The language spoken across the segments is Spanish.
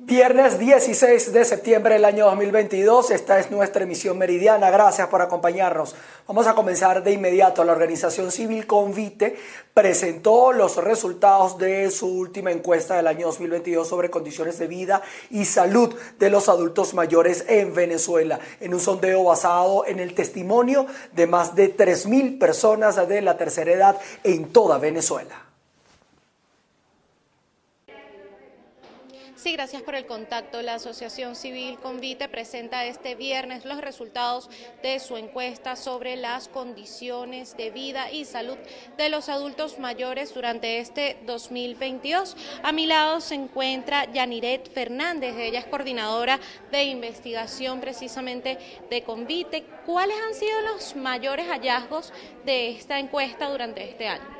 Viernes 16 de septiembre del año 2022, esta es nuestra emisión meridiana, gracias por acompañarnos. Vamos a comenzar de inmediato. La organización civil Convite presentó los resultados de su última encuesta del año 2022 sobre condiciones de vida y salud de los adultos mayores en Venezuela, en un sondeo basado en el testimonio de más de 3.000 personas de la tercera edad en toda Venezuela. Sí, gracias por el contacto. La Asociación Civil Convite presenta este viernes los resultados de su encuesta sobre las condiciones de vida y salud de los adultos mayores durante este 2022. A mi lado se encuentra Yaniret Fernández, ella es coordinadora de investigación precisamente de Convite. ¿Cuáles han sido los mayores hallazgos de esta encuesta durante este año?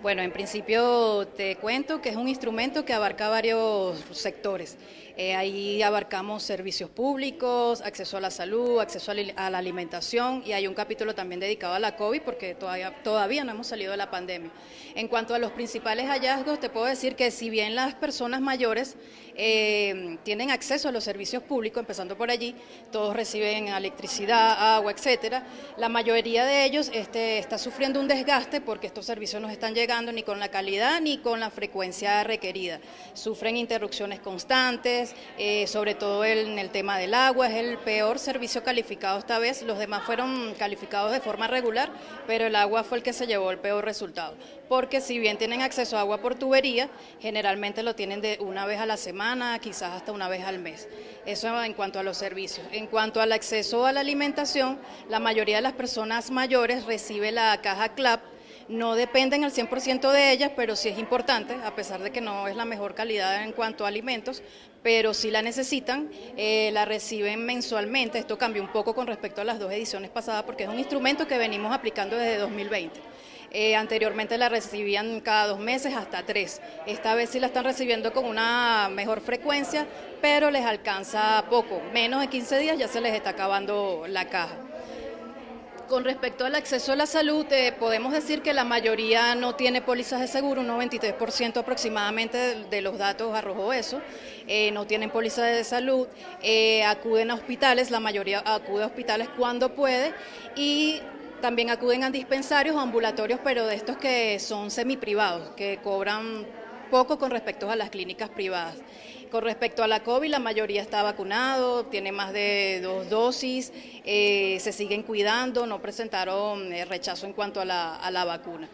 Bueno, en principio te cuento que es un instrumento que abarca varios sectores. Eh, ahí abarcamos servicios públicos, acceso a la salud, acceso a la alimentación y hay un capítulo también dedicado a la COVID porque todavía, todavía no hemos salido de la pandemia. En cuanto a los principales hallazgos, te puedo decir que si bien las personas mayores eh, tienen acceso a los servicios públicos, empezando por allí, todos reciben electricidad, agua, etcétera, la mayoría de ellos este, está sufriendo un desgaste porque estos servicios no están llegando ni con la calidad ni con la frecuencia requerida. Sufren interrupciones constantes, eh, sobre todo en el tema del agua, es el peor servicio calificado esta vez, los demás fueron calificados de forma regular, pero el agua fue el que se llevó el peor resultado, porque si bien tienen acceso a agua por tubería, generalmente lo tienen de una vez a la semana, quizás hasta una vez al mes. Eso en cuanto a los servicios. En cuanto al acceso a la alimentación, la mayoría de las personas mayores recibe la caja CLAP, no dependen al 100% de ellas, pero sí es importante, a pesar de que no es la mejor calidad en cuanto a alimentos, pero si la necesitan, eh, la reciben mensualmente. Esto cambió un poco con respecto a las dos ediciones pasadas porque es un instrumento que venimos aplicando desde 2020. Eh, anteriormente la recibían cada dos meses hasta tres. Esta vez sí la están recibiendo con una mejor frecuencia, pero les alcanza poco. Menos de 15 días ya se les está acabando la caja. Con respecto al acceso a la salud, eh, podemos decir que la mayoría no tiene pólizas de seguro, un 93% aproximadamente de, los datos arrojó eso, eh, no tienen pólizas de salud, eh, acuden a hospitales, la mayoría acude a hospitales cuando puede y también acuden a dispensarios o ambulatorios, pero de estos que son semiprivados, que cobran poco con respecto a las clínicas privadas. Con respecto a la COVID, la mayoría está vacunado, tiene más de dos dosis, eh, se siguen cuidando, no presentaron eh, rechazo en cuanto a la, vacuna.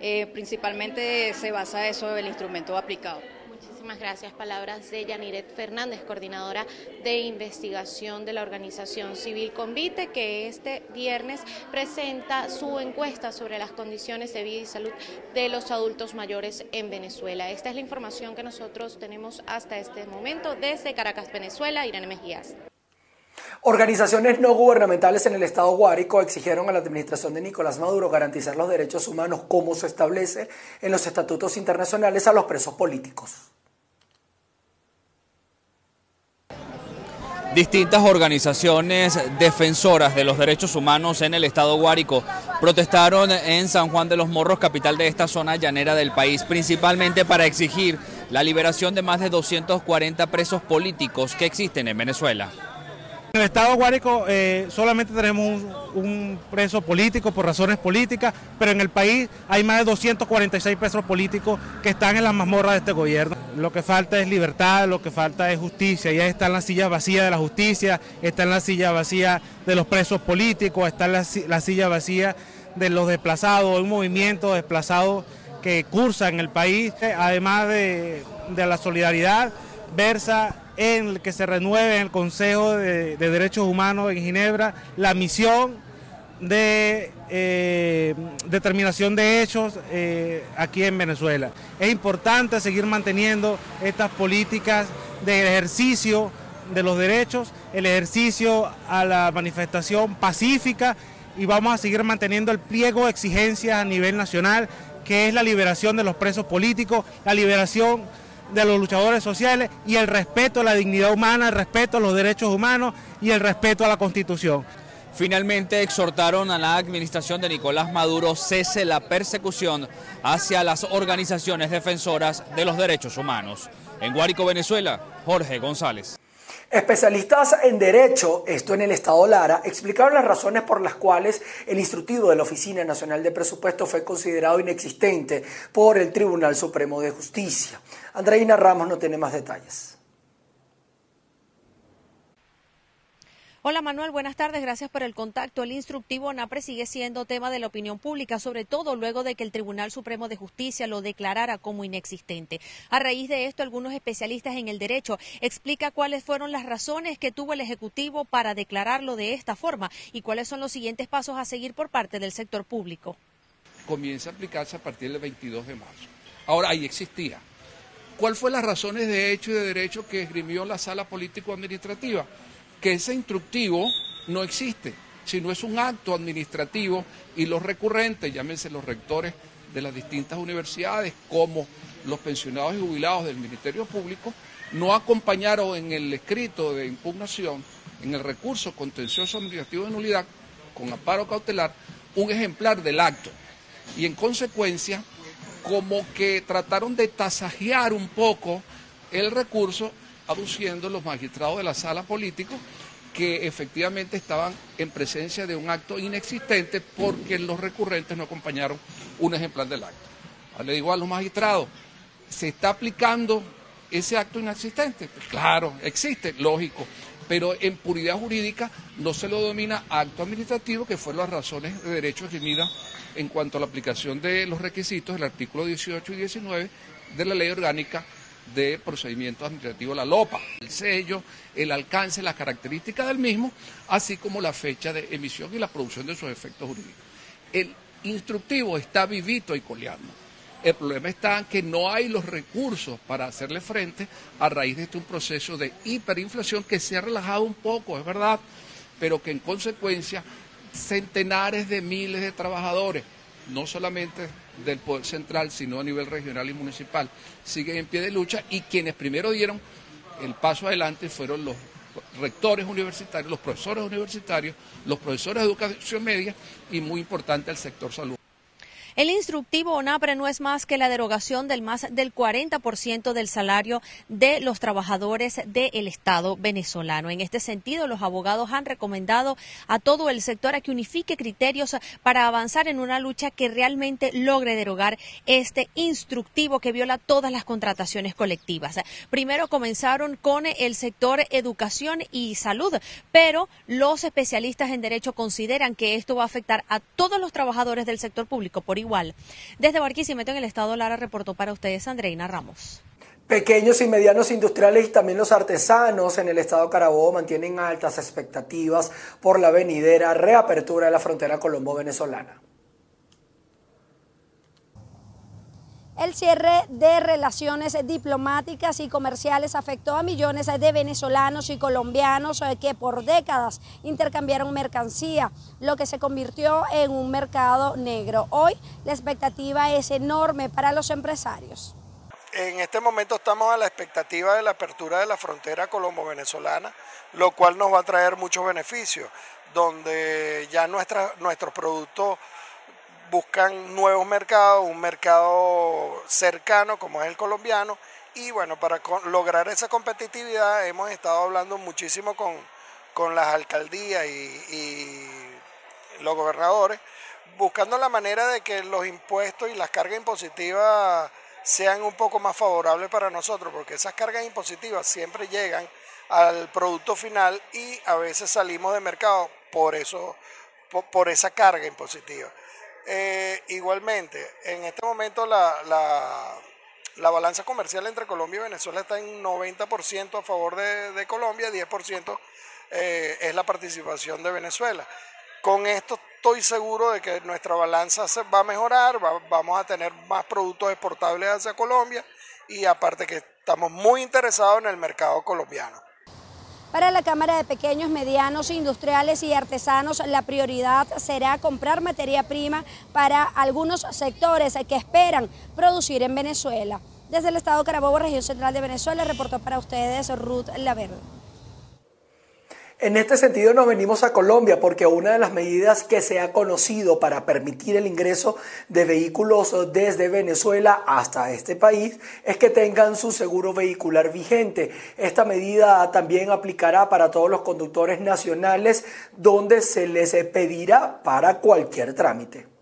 Eh, principalmente se basa eso el instrumento aplicado. Muchísimas gracias. Palabras de Yaniret Fernández, coordinadora de investigación de la organización Civil Convite, que este viernes presenta su encuesta sobre las condiciones de vida y salud de los adultos mayores en Venezuela. Esta es la información que nosotros tenemos hasta este momento desde Caracas, Venezuela. Irene Mejías. Organizaciones no gubernamentales en el estado Guárico exigieron a la administración de Nicolás Maduro garantizar los derechos humanos como se establece en los estatutos internacionales a los presos políticos. Distintas organizaciones defensoras de los derechos humanos en el estado Guárico protestaron en San Juan de los Morros, capital de esta zona llanera del país, principalmente para exigir la liberación de más de 240 presos políticos que existen en Venezuela. En el Estado Guárico eh, solamente tenemos un, preso político por razones políticas, pero en el país hay más de 246 presos políticos que están en las mazmorras de este gobierno. Lo que falta es libertad, lo que falta es justicia. Ya está en la silla vacía de la justicia, está en la silla vacía de los presos políticos, está en la, silla vacía de los desplazados, un movimiento desplazado que cursa en el país, además de, de la solidaridad, versa en el que se renueve en el Consejo de, Derechos Humanos en Ginebra la misión de eh, determinación de hechos eh, aquí en Venezuela. Es importante seguir manteniendo estas políticas de ejercicio de los derechos, el ejercicio a la manifestación pacífica y vamos a seguir manteniendo el pliego de exigencias a nivel nacional, que es la liberación de los presos políticos, la liberación de los luchadores sociales y el respeto a la dignidad humana, el respeto a los derechos humanos y el respeto a la Constitución. Finalmente exhortaron a la administración de Nicolás Maduro cese la persecución hacia las organizaciones defensoras de los derechos humanos. En Guárico, Venezuela, Jorge González. Especialistas en Derecho, esto en el Estado Lara, explicaron las razones por las cuales el instructivo de la Oficina Nacional de Presupuesto fue considerado inexistente por el Tribunal Supremo de Justicia. Andreina Ramos no tiene más detalles. Hola Manuel, buenas tardes, gracias por el contacto. El instructivo NAPRE sigue siendo tema de la opinión pública, sobre todo luego de que el Tribunal Supremo de Justicia lo declarara como inexistente. A raíz de esto, algunos especialistas en el derecho explican cuáles fueron las razones que tuvo el Ejecutivo para declararlo de esta forma y cuáles son los siguientes pasos a seguir por parte del sector público. Comienza a aplicarse a partir del 22 de marzo. Ahora, ahí existía. ¿Cuál fue las razones de hecho y de derecho que esgrimió la sala político-administrativa? Que ese instructivo no existe, sino es un acto administrativo y los recurrentes, llámense los rectores de las distintas universidades, como los pensionados y jubilados del Ministerio Público, no acompañaron en el escrito de impugnación, en el recurso contencioso administrativo de nulidad, con amparo cautelar, un ejemplar del acto. Y en consecuencia, como que trataron de tasajear un poco el recurso aduciendo los magistrados de la sala político que efectivamente estaban en presencia de un acto inexistente porque los recurrentes no acompañaron un ejemplar del acto. le digo a los magistrados, ¿se está aplicando ese acto inexistente? Pues claro, existe, lógico, pero en puridad jurídica no se lo domina acto administrativo, que fueron las razones de derecho esgrimidas en cuanto a la aplicación de los requisitos del artículo 18 y 19 de la ley orgánica de procedimiento administrativo, la LOPA, el sello, el alcance, las características del mismo, así como la fecha de emisión y la producción de sus efectos jurídicos. El instructivo está vivito y coleando. El problema está en que no hay los recursos para hacerle frente a raíz de este un proceso de hiperinflación que se ha relajado un poco, es verdad, pero que en consecuencia centenares de miles de trabajadores, no solamente del Poder Central, sino a nivel regional y municipal, siguen en pie de lucha y quienes primero dieron el paso adelante fueron los rectores universitarios, los profesores universitarios, los profesores de educación media y muy importante el sector salud. El instructivo ONAPRE no es más que la derogación del más del 40% del salario de los trabajadores del Estado venezolano. En este sentido, los abogados han recomendado a todo el sector a que unifique criterios para avanzar en una lucha que realmente logre derogar este instructivo que viola todas las contrataciones colectivas. Primero comenzaron con el sector educación y salud, pero los especialistas en derecho consideran que esto va a afectar a todos los trabajadores del sector público por igual. Desde Barquisimeto, en el estado Lara, reportó para ustedes Andreina Ramos. Pequeños y medianos industriales y también los artesanos en el estado Carabobo mantienen altas expectativas por la venidera reapertura de la frontera colombo-venezolana. El cierre de relaciones diplomáticas y comerciales afectó a millones de venezolanos y colombianos eh, que por décadas intercambiaron mercancía, lo que se convirtió en un mercado negro. Hoy la expectativa es enorme para los empresarios. En este momento estamos a la expectativa de la apertura de la frontera colombo-venezolana, lo cual nos va a traer muchos beneficios, donde ya nuestros productos buscan nuevos mercados, un mercado cercano como es el colombiano y bueno, para lograr esa competitividad hemos estado hablando muchísimo con, las alcaldías y, los gobernadores, buscando la manera de que los impuestos y las cargas impositivas sean un poco más favorables para nosotros, porque esas cargas impositivas siempre llegan al producto final y a veces salimos de mercado por eso, por esa carga impositiva. Eh, igualmente, en este momento la, la, balanza comercial entre Colombia y Venezuela está en 90% a favor de, de Colombia, 10% eh, es la participación de Venezuela. Con esto estoy seguro de que nuestra balanza se va a mejorar, vamos a tener más productos exportables hacia Colombia y aparte que estamos muy interesados en el mercado colombiano. Para la Cámara de Pequeños, Medianos, Industriales y Artesanos, la prioridad será comprar materia prima para algunos sectores que esperan producir en Venezuela. Desde el Estado Carabobo, región central de Venezuela, reportó para ustedes Ruth Laverde. En este sentido nos venimos a Colombia porque una de las medidas que se ha conocido para permitir el ingreso de vehículos desde Venezuela hasta este país es que tengan su seguro vehicular vigente. Esta medida también aplicará para todos los conductores nacionales donde se les pedirá para cualquier trámite.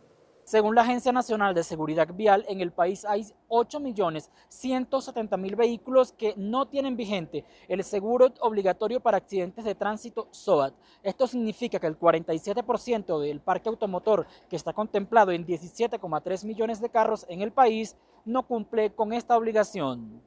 Según la Agencia Nacional de Seguridad Vial, en el país hay 8.170.000 vehículos que no tienen vigente el seguro obligatorio para accidentes de tránsito SOAT. Esto significa que el 47% del parque automotor que está contemplado en 17,3 millones de carros en el país no cumple con esta obligación.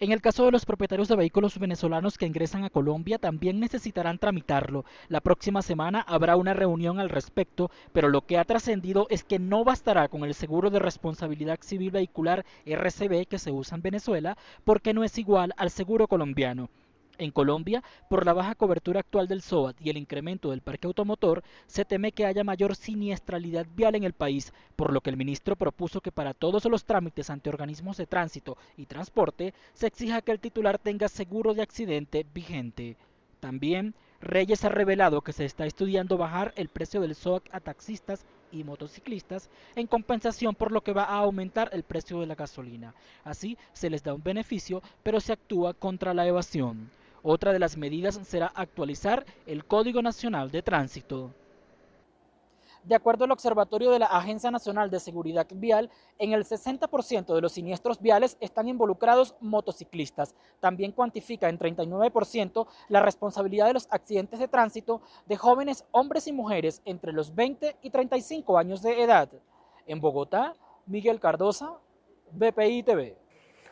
En el caso de los propietarios de vehículos venezolanos que ingresan a Colombia, también necesitarán tramitarlo. La próxima semana habrá una reunión al respecto, pero lo que ha trascendido es que no bastará con el seguro de responsabilidad civil vehicular RCB que se usa en Venezuela, porque no es igual al seguro colombiano. En Colombia, por la baja cobertura actual del SOAT y el incremento del parque automotor, se teme que haya mayor siniestralidad vial en el país, por lo que el ministro propuso que para todos los trámites ante organismos de tránsito y transporte se exija que el titular tenga seguro de accidente vigente. También, Reyes ha revelado que se está estudiando bajar el precio del SOAT a taxistas y motociclistas en compensación por lo que va a aumentar el precio de la gasolina. Así se les da un beneficio, pero se actúa contra la evasión. Otra de las medidas será actualizar el Código Nacional de Tránsito. De acuerdo al Observatorio de la Agencia Nacional de Seguridad Vial, en el 60% de los siniestros viales están involucrados motociclistas. También cuantifica en 39% la responsabilidad de los accidentes de tránsito de jóvenes hombres y mujeres entre los 20 y 35 años de edad. En Bogotá, Miguel Cardosa, BPI TV.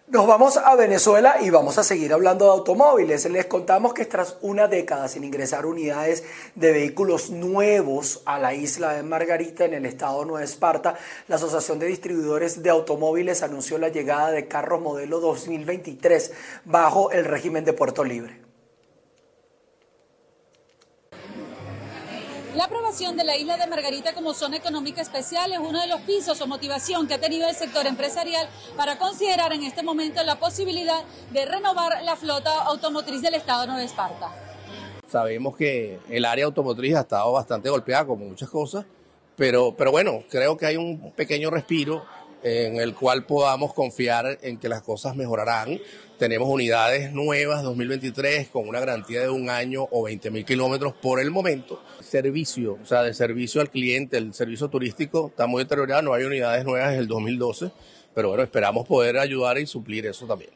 Nos vamos a Venezuela y vamos a seguir hablando de automóviles. Les contamos que tras una década sin ingresar unidades de vehículos nuevos a la isla de Margarita en el estado de Nueva Esparta, la Asociación de Distribuidores de Automóviles anunció la llegada de carros modelo 2023 bajo el régimen de Puerto Libre. La aprobación de la isla de Margarita como zona económica especial es uno de los pisos o motivación que ha tenido el sector empresarial para considerar en este momento la posibilidad de renovar la flota automotriz del estado de Nueva Esparta. Sabemos que el área automotriz ha estado bastante golpeada como muchas cosas, pero, pero bueno, creo que hay un pequeño respiro en el cual podamos confiar en que las cosas mejorarán. Tenemos unidades nuevas 2023 con una garantía de un año o 20 mil kilómetros por el momento. Servicio, o sea, de servicio al cliente, el servicio turístico está muy deteriorado, no hay unidades nuevas desde el 2012, pero bueno, esperamos poder ayudar y suplir eso también.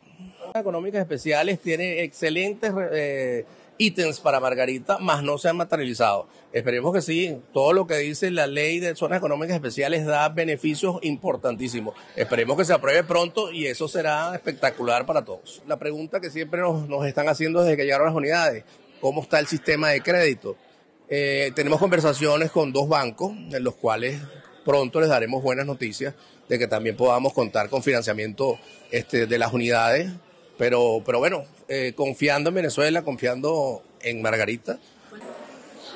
Económicas especiales tiene excelentes... Eh, ítems para Margarita, más no se han materializado. Esperemos que sí. Todo lo que dice la ley de zonas económicas especiales da beneficios importantísimos. Esperemos que se apruebe pronto y eso será espectacular para todos. La pregunta que siempre nos, están haciendo desde que llegaron las unidades, ¿cómo está el sistema de crédito? Eh, tenemos conversaciones con dos bancos en los cuales pronto les daremos buenas noticias de que también podamos contar con financiamiento este, de las unidades pero, pero bueno, eh, confiando en Venezuela, confiando en Margarita.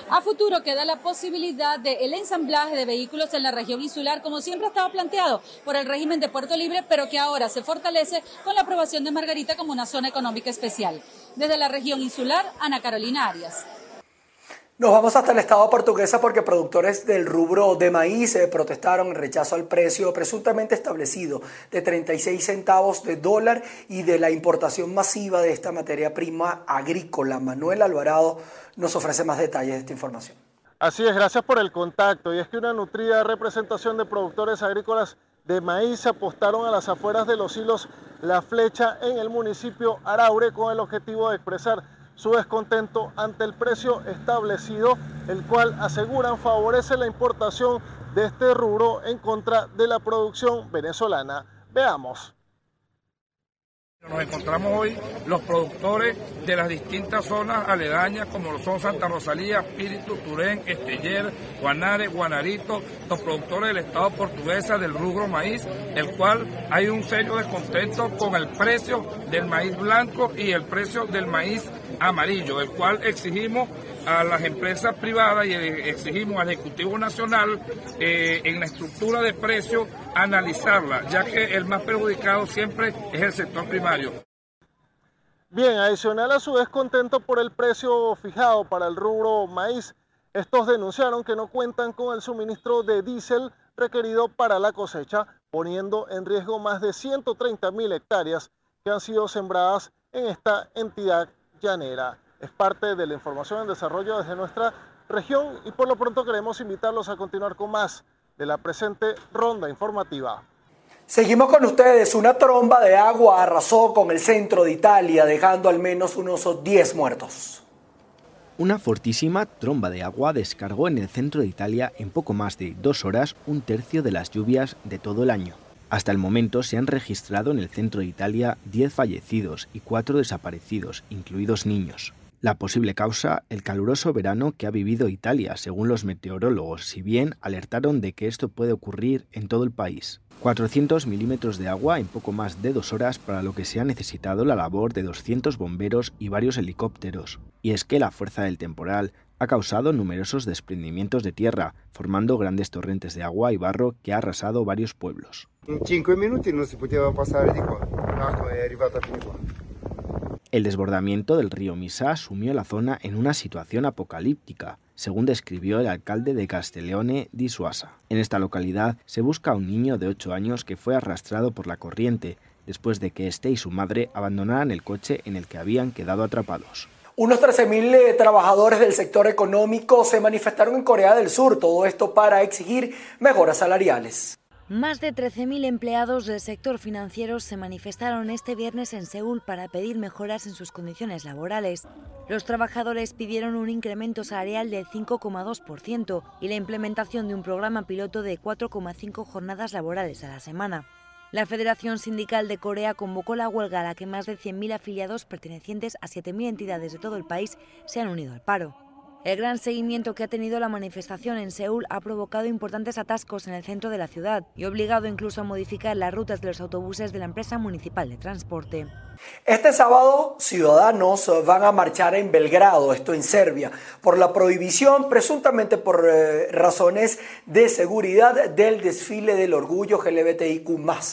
A futuro queda la posibilidad del ensamblaje de vehículos en la región insular, como siempre estaba planteado por el régimen de Puerto Libre, pero que ahora se fortalece con la aprobación de Margarita como una zona económica especial. Desde la región insular, Ana Carolina Arias. Nos vamos hasta el estado portuguesa porque productores del rubro de maíz eh, protestaron en rechazo al precio presuntamente establecido de 36 centavos de dólar y de la importación masiva de esta materia prima agrícola. Manuel Alvarado nos ofrece más detalles de esta información. Así es, gracias por el contacto. Y es que una nutrida representación de productores agrícolas de maíz apostaron a las afueras de los hilos La Flecha en el municipio Araure con el objetivo de expresar su descontento ante el precio establecido, el cual aseguran favorece la importación de este rubro en contra de la producción venezolana. Veamos. Nos encontramos hoy los productores de las distintas zonas aledañas, como lo son Santa Rosalía, Espíritu, Turén, Esteller, Guanare, Guanarito, los productores del Estado portuguesa del rubro maíz, el cual hay un serio descontento con el precio del maíz blanco y el precio del maíz amarillo, el cual exigimos a las empresas privadas y exigimos al Ejecutivo Nacional eh, en la estructura de precios analizarla, ya que el más perjudicado siempre es el sector primario. Bien, adicional a su descontento por el precio fijado para el rubro maíz, estos denunciaron que no cuentan con el suministro de diésel requerido para la cosecha, poniendo en riesgo más de 130 mil hectáreas que han sido sembradas en esta entidad llanera. Es parte de la información en desarrollo desde nuestra región y por lo pronto queremos invitarlos a continuar con más de la presente ronda informativa. Seguimos con ustedes. Una tromba de agua arrasó con el centro de Italia, dejando al menos unos 10 muertos. Una fortísima tromba de agua descargó en el centro de Italia en poco más de dos horas un tercio de las lluvias de todo el año. Hasta el momento se han registrado en el centro de Italia 10 fallecidos y 4 desaparecidos, incluidos niños. La posible causa, el caluroso verano que ha vivido Italia, según los meteorólogos, si bien alertaron de que esto puede ocurrir en todo el país. 400 milímetros de agua en poco más de dos horas para lo que se ha necesitado la labor de 200 bomberos y varios helicópteros. Y es que la fuerza del temporal ha causado numerosos desprendimientos de tierra, formando grandes torrentes de agua y barro que ha arrasado varios pueblos. En cinco minutos no se podía pasar de El desbordamiento del río Misa sumió la zona en una situación apocalíptica, según describió el alcalde de Castelleone di Suasa. En esta localidad se busca a un niño de 8 años que fue arrastrado por la corriente después de que este y su madre abandonaran el coche en el que habían quedado atrapados. Unos 13.000 eh, trabajadores del sector económico se manifestaron en Corea del Sur, todo esto para exigir mejoras salariales. Más de 13.000 empleados del sector financiero se manifestaron este viernes en Seúl para pedir mejoras en sus condiciones laborales. Los trabajadores pidieron un incremento salarial del 5,2% y la implementación de un programa piloto de 4,5 jornadas laborales a la semana. La Federación Sindical de Corea convocó la huelga a la que más de 100.000 afiliados pertenecientes a 7.000 entidades de todo el país se han unido al paro. El gran seguimiento que ha tenido la manifestación en Seúl ha provocado importantes atascos en el centro de la ciudad y obligado incluso a modificar las rutas de los autobuses de la empresa municipal de transporte. Este sábado, ciudadanos van a marchar en Belgrado, esto en Serbia, por la prohibición, presuntamente por eh, razones de seguridad, del desfile del orgullo LGBTIQ.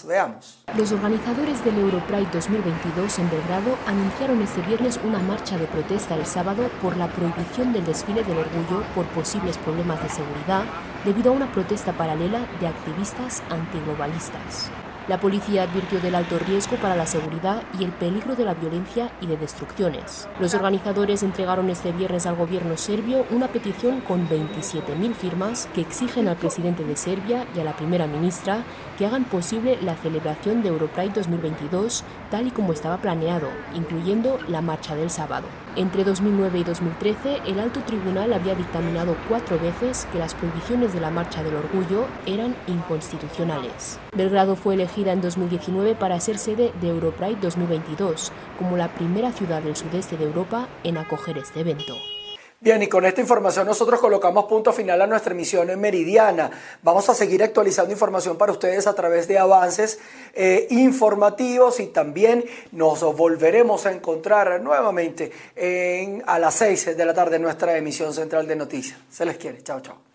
Veamos. Los organizadores del Europride 2022 en Belgrado anunciaron este viernes una marcha de protesta el sábado por la prohibición del desfile del orgullo por posibles problemas de seguridad debido a una protesta paralela de activistas antiglobalistas. La policía advirtió del alto riesgo para la seguridad y el peligro de la violencia y de destrucciones. Los organizadores entregaron este viernes al gobierno serbio una petición con 27.000 firmas que exigen al presidente de Serbia y a la primera ministra que hagan posible la celebración de Europride 2022 tal y como estaba planeado, incluyendo la marcha del sábado. Entre 2009 y 2013, el alto tribunal había dictaminado cuatro veces que las prohibiciones de la Marcha del Orgullo eran inconstitucionales. Belgrado fue elegida en 2019 para ser sede de Europride 2022, como la primera ciudad del sudeste de Europa en acoger este evento. Bien, y con esta información nosotros colocamos punto final a nuestra emisión en Meridiana. Vamos a seguir actualizando información para ustedes a través de avances eh, informativos y también nos volveremos a encontrar nuevamente en, a las 6 de la tarde en nuestra emisión central de noticias. Se les quiere. Chao, chao.